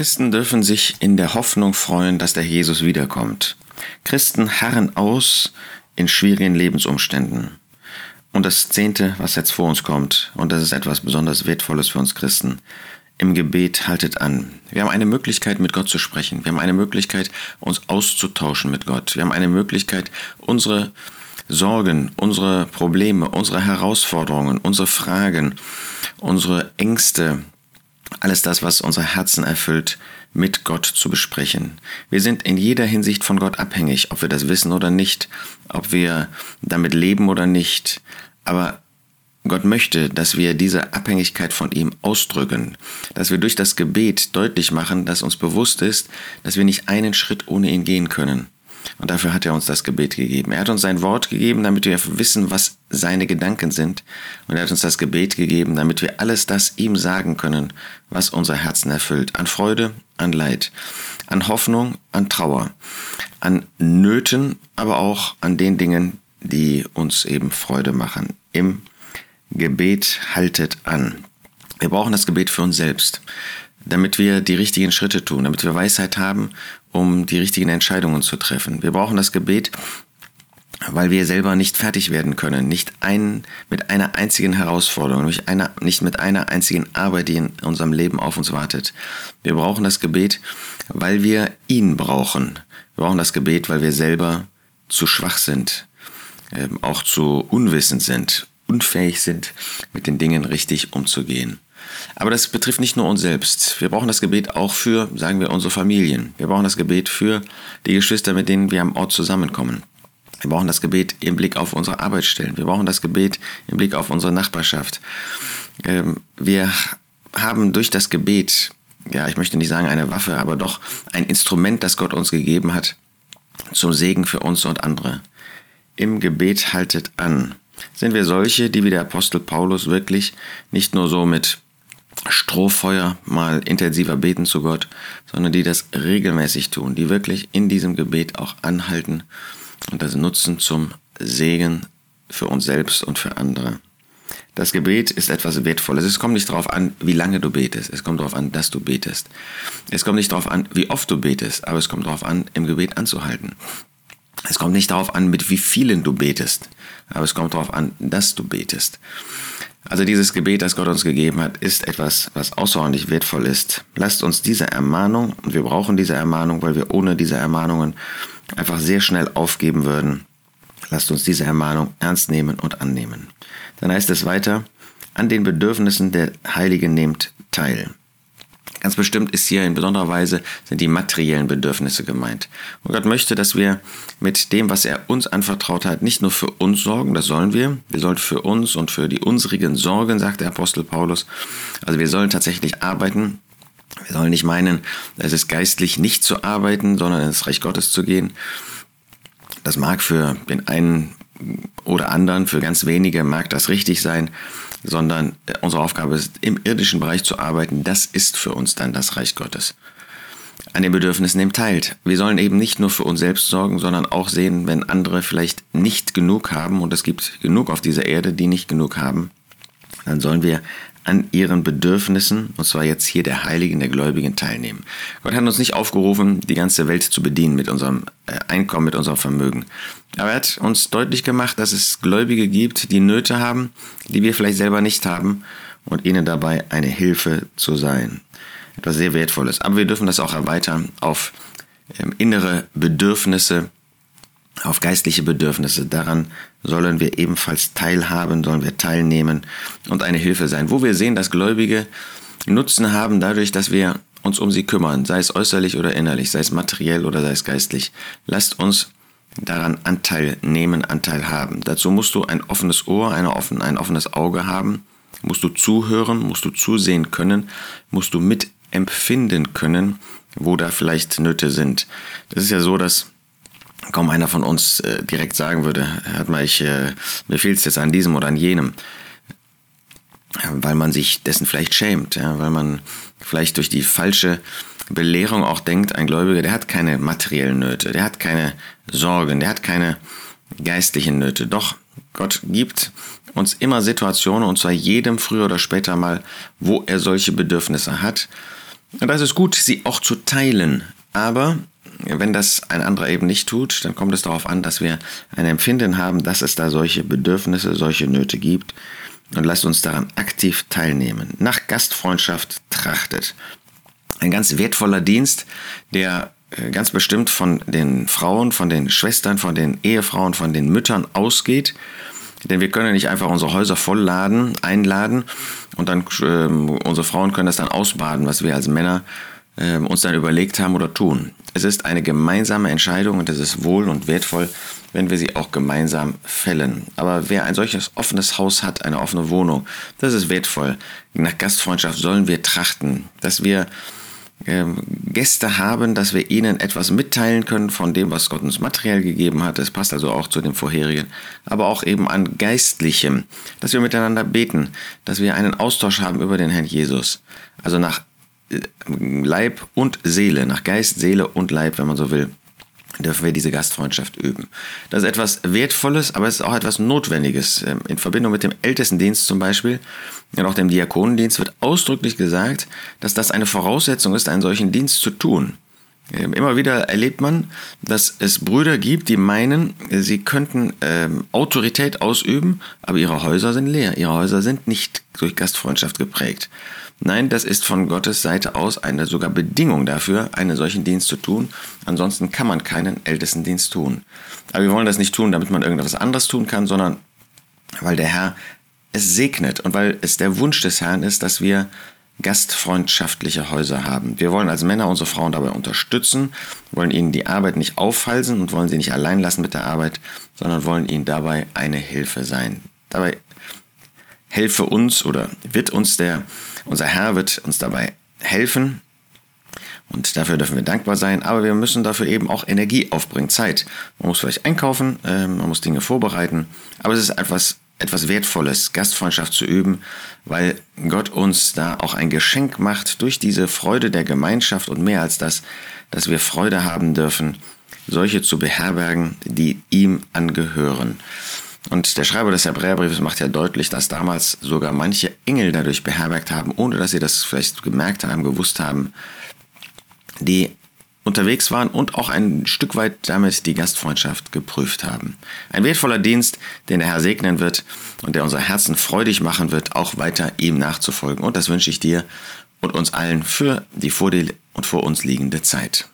Christen dürfen sich in der Hoffnung freuen, dass der Jesus wiederkommt. Christen harren aus in schwierigen Lebensumständen. Und das Zehnte, was jetzt vor uns kommt, und das ist etwas besonders Wertvolles für uns Christen, im Gebet haltet an. Wir haben eine Möglichkeit, mit Gott zu sprechen. Wir haben eine Möglichkeit, uns auszutauschen mit Gott. Wir haben eine Möglichkeit, unsere Sorgen, unsere Probleme, unsere Herausforderungen, unsere Fragen, unsere Ängste, alles das, was unser Herzen erfüllt, mit Gott zu besprechen. Wir sind in jeder Hinsicht von Gott abhängig, ob wir das wissen oder nicht, ob wir damit leben oder nicht. Aber Gott möchte, dass wir diese Abhängigkeit von ihm ausdrücken, dass wir durch das Gebet deutlich machen, dass uns bewusst ist, dass wir nicht einen Schritt ohne ihn gehen können. Und dafür hat er uns das Gebet gegeben. Er hat uns sein Wort gegeben, damit wir wissen, was seine Gedanken sind. Und er hat uns das Gebet gegeben, damit wir alles das ihm sagen können, was unser Herzen erfüllt. An Freude, an Leid, an Hoffnung, an Trauer, an Nöten, aber auch an den Dingen, die uns eben Freude machen. Im Gebet haltet an. Wir brauchen das Gebet für uns selbst, damit wir die richtigen Schritte tun, damit wir Weisheit haben, um die richtigen Entscheidungen zu treffen. Wir brauchen das Gebet, weil wir selber nicht fertig werden können, nicht ein, mit einer einzigen Herausforderung, nicht, einer, nicht mit einer einzigen Arbeit, die in unserem Leben auf uns wartet. Wir brauchen das Gebet, weil wir ihn brauchen. Wir brauchen das Gebet, weil wir selber zu schwach sind, ähm, auch zu unwissend sind, unfähig sind, mit den Dingen richtig umzugehen. Aber das betrifft nicht nur uns selbst. Wir brauchen das Gebet auch für, sagen wir, unsere Familien. Wir brauchen das Gebet für die Geschwister, mit denen wir am Ort zusammenkommen. Wir brauchen das Gebet im Blick auf unsere Arbeitsstellen. Wir brauchen das Gebet im Blick auf unsere Nachbarschaft. Ähm, wir haben durch das Gebet, ja, ich möchte nicht sagen eine Waffe, aber doch ein Instrument, das Gott uns gegeben hat, zum Segen für uns und andere. Im Gebet haltet an. Sind wir solche, die wie der Apostel Paulus wirklich nicht nur so mit Strohfeuer mal intensiver beten zu Gott, sondern die das regelmäßig tun, die wirklich in diesem Gebet auch anhalten und das nutzen zum Segen für uns selbst und für andere. Das Gebet ist etwas Wertvolles. Es kommt nicht darauf an, wie lange du betest. Es kommt darauf an, dass du betest. Es kommt nicht darauf an, wie oft du betest, aber es kommt darauf an, im Gebet anzuhalten. Es kommt nicht darauf an, mit wie vielen du betest, aber es kommt darauf an, dass du betest. Also dieses Gebet, das Gott uns gegeben hat, ist etwas, was außerordentlich wertvoll ist. Lasst uns diese Ermahnung, und wir brauchen diese Ermahnung, weil wir ohne diese Ermahnungen einfach sehr schnell aufgeben würden. Lasst uns diese Ermahnung ernst nehmen und annehmen. Dann heißt es weiter, an den Bedürfnissen der Heiligen nehmt teil. Ganz bestimmt ist hier in besonderer Weise sind die materiellen Bedürfnisse gemeint. Und Gott möchte, dass wir mit dem, was er uns anvertraut hat, nicht nur für uns sorgen, das sollen wir. Wir sollen für uns und für die unsrigen sorgen, sagt der Apostel Paulus. Also wir sollen tatsächlich arbeiten. Wir sollen nicht meinen, es ist geistlich nicht zu arbeiten, sondern ins Reich Gottes zu gehen. Das mag für den einen oder anderen, für ganz wenige mag das richtig sein sondern äh, unsere Aufgabe ist, im irdischen Bereich zu arbeiten. Das ist für uns dann das Reich Gottes. An den Bedürfnissen dem teilt. Wir sollen eben nicht nur für uns selbst sorgen, sondern auch sehen, wenn andere vielleicht nicht genug haben, und es gibt genug auf dieser Erde, die nicht genug haben, dann sollen wir an ihren Bedürfnissen, und zwar jetzt hier der Heiligen, der Gläubigen, teilnehmen. Gott hat uns nicht aufgerufen, die ganze Welt zu bedienen mit unserem äh, Einkommen, mit unserem Vermögen. Aber er hat uns deutlich gemacht, dass es Gläubige gibt, die Nöte haben, die wir vielleicht selber nicht haben, und ihnen dabei eine Hilfe zu sein. Etwas sehr Wertvolles. Aber wir dürfen das auch erweitern auf ähm, innere Bedürfnisse, auf geistliche Bedürfnisse. Daran sollen wir ebenfalls teilhaben, sollen wir teilnehmen und eine Hilfe sein. Wo wir sehen, dass Gläubige Nutzen haben dadurch, dass wir uns um sie kümmern, sei es äußerlich oder innerlich, sei es materiell oder sei es geistlich. Lasst uns daran Anteil nehmen, Anteil haben. Dazu musst du ein offenes Ohr, eine offen, ein offenes Auge haben, musst du zuhören, musst du zusehen können, musst du mitempfinden können, wo da vielleicht Nöte sind. Das ist ja so, dass kaum einer von uns äh, direkt sagen würde, hört mal, ich, äh, mir fehlt es jetzt an diesem oder an jenem, weil man sich dessen vielleicht schämt, ja, weil man vielleicht durch die falsche Belehrung auch denkt, ein Gläubiger, der hat keine materiellen Nöte, der hat keine Sorgen, der hat keine geistlichen Nöte. Doch Gott gibt uns immer Situationen, und zwar jedem früher oder später mal, wo er solche Bedürfnisse hat. Und da ist gut, sie auch zu teilen. Aber wenn das ein anderer eben nicht tut, dann kommt es darauf an, dass wir ein Empfinden haben, dass es da solche Bedürfnisse, solche Nöte gibt. Und lasst uns daran aktiv teilnehmen. Nach Gastfreundschaft trachtet. Ein ganz wertvoller Dienst, der äh, ganz bestimmt von den Frauen, von den Schwestern, von den Ehefrauen, von den Müttern ausgeht. Denn wir können nicht einfach unsere Häuser vollladen, einladen und dann äh, unsere Frauen können das dann ausbaden, was wir als Männer äh, uns dann überlegt haben oder tun. Es ist eine gemeinsame Entscheidung und es ist wohl und wertvoll, wenn wir sie auch gemeinsam fällen. Aber wer ein solches offenes Haus hat, eine offene Wohnung, das ist wertvoll. Nach Gastfreundschaft sollen wir trachten, dass wir ähm, Gäste haben, dass wir ihnen etwas mitteilen können von dem, was Gott uns materiell gegeben hat. Das passt also auch zu dem vorherigen, aber auch eben an Geistlichem, dass wir miteinander beten, dass wir einen Austausch haben über den Herrn Jesus. Also nach Leib und Seele, nach Geist, Seele und Leib, wenn man so will dürfen wir diese Gastfreundschaft üben. Das ist etwas Wertvolles, aber es ist auch etwas Notwendiges. Ähm, in Verbindung mit dem Ältestendienst zum Beispiel und auch dem Diakonendienst wird ausdrücklich gesagt, dass das eine Voraussetzung ist, einen solchen Dienst zu tun. Ähm, immer wieder erlebt man, dass es Brüder gibt, die meinen, sie könnten ähm, Autorität ausüben, aber ihre Häuser sind leer. Ihre Häuser sind nicht durch Gastfreundschaft geprägt. Nein, das ist von Gottes Seite aus eine sogar Bedingung dafür, einen solchen Dienst zu tun. Ansonsten kann man keinen Ältestendienst tun. Aber wir wollen das nicht tun, damit man irgendetwas anderes tun kann, sondern weil der Herr es segnet und weil es der Wunsch des Herrn ist, dass wir gastfreundschaftliche Häuser haben. Wir wollen als Männer unsere Frauen dabei unterstützen, wollen ihnen die Arbeit nicht aufhalsen und wollen sie nicht allein lassen mit der Arbeit, sondern wollen ihnen dabei eine Hilfe sein. Dabei helfe uns oder wird uns der, unser Herr wird uns dabei helfen. Und dafür dürfen wir dankbar sein, aber wir müssen dafür eben auch Energie aufbringen, Zeit. Man muss vielleicht einkaufen, äh, man muss Dinge vorbereiten, aber es ist etwas, etwas Wertvolles, Gastfreundschaft zu üben, weil Gott uns da auch ein Geschenk macht durch diese Freude der Gemeinschaft und mehr als das, dass wir Freude haben dürfen, solche zu beherbergen, die ihm angehören. Und der Schreiber des Hebräerbriefes macht ja deutlich, dass damals sogar manche Engel dadurch beherbergt haben, ohne dass sie das vielleicht gemerkt haben, gewusst haben, die unterwegs waren und auch ein Stück weit damit die Gastfreundschaft geprüft haben. Ein wertvoller Dienst, den der Herr segnen wird und der unser Herzen freudig machen wird, auch weiter ihm nachzufolgen. Und das wünsche ich dir und uns allen für die vor dir und vor uns liegende Zeit.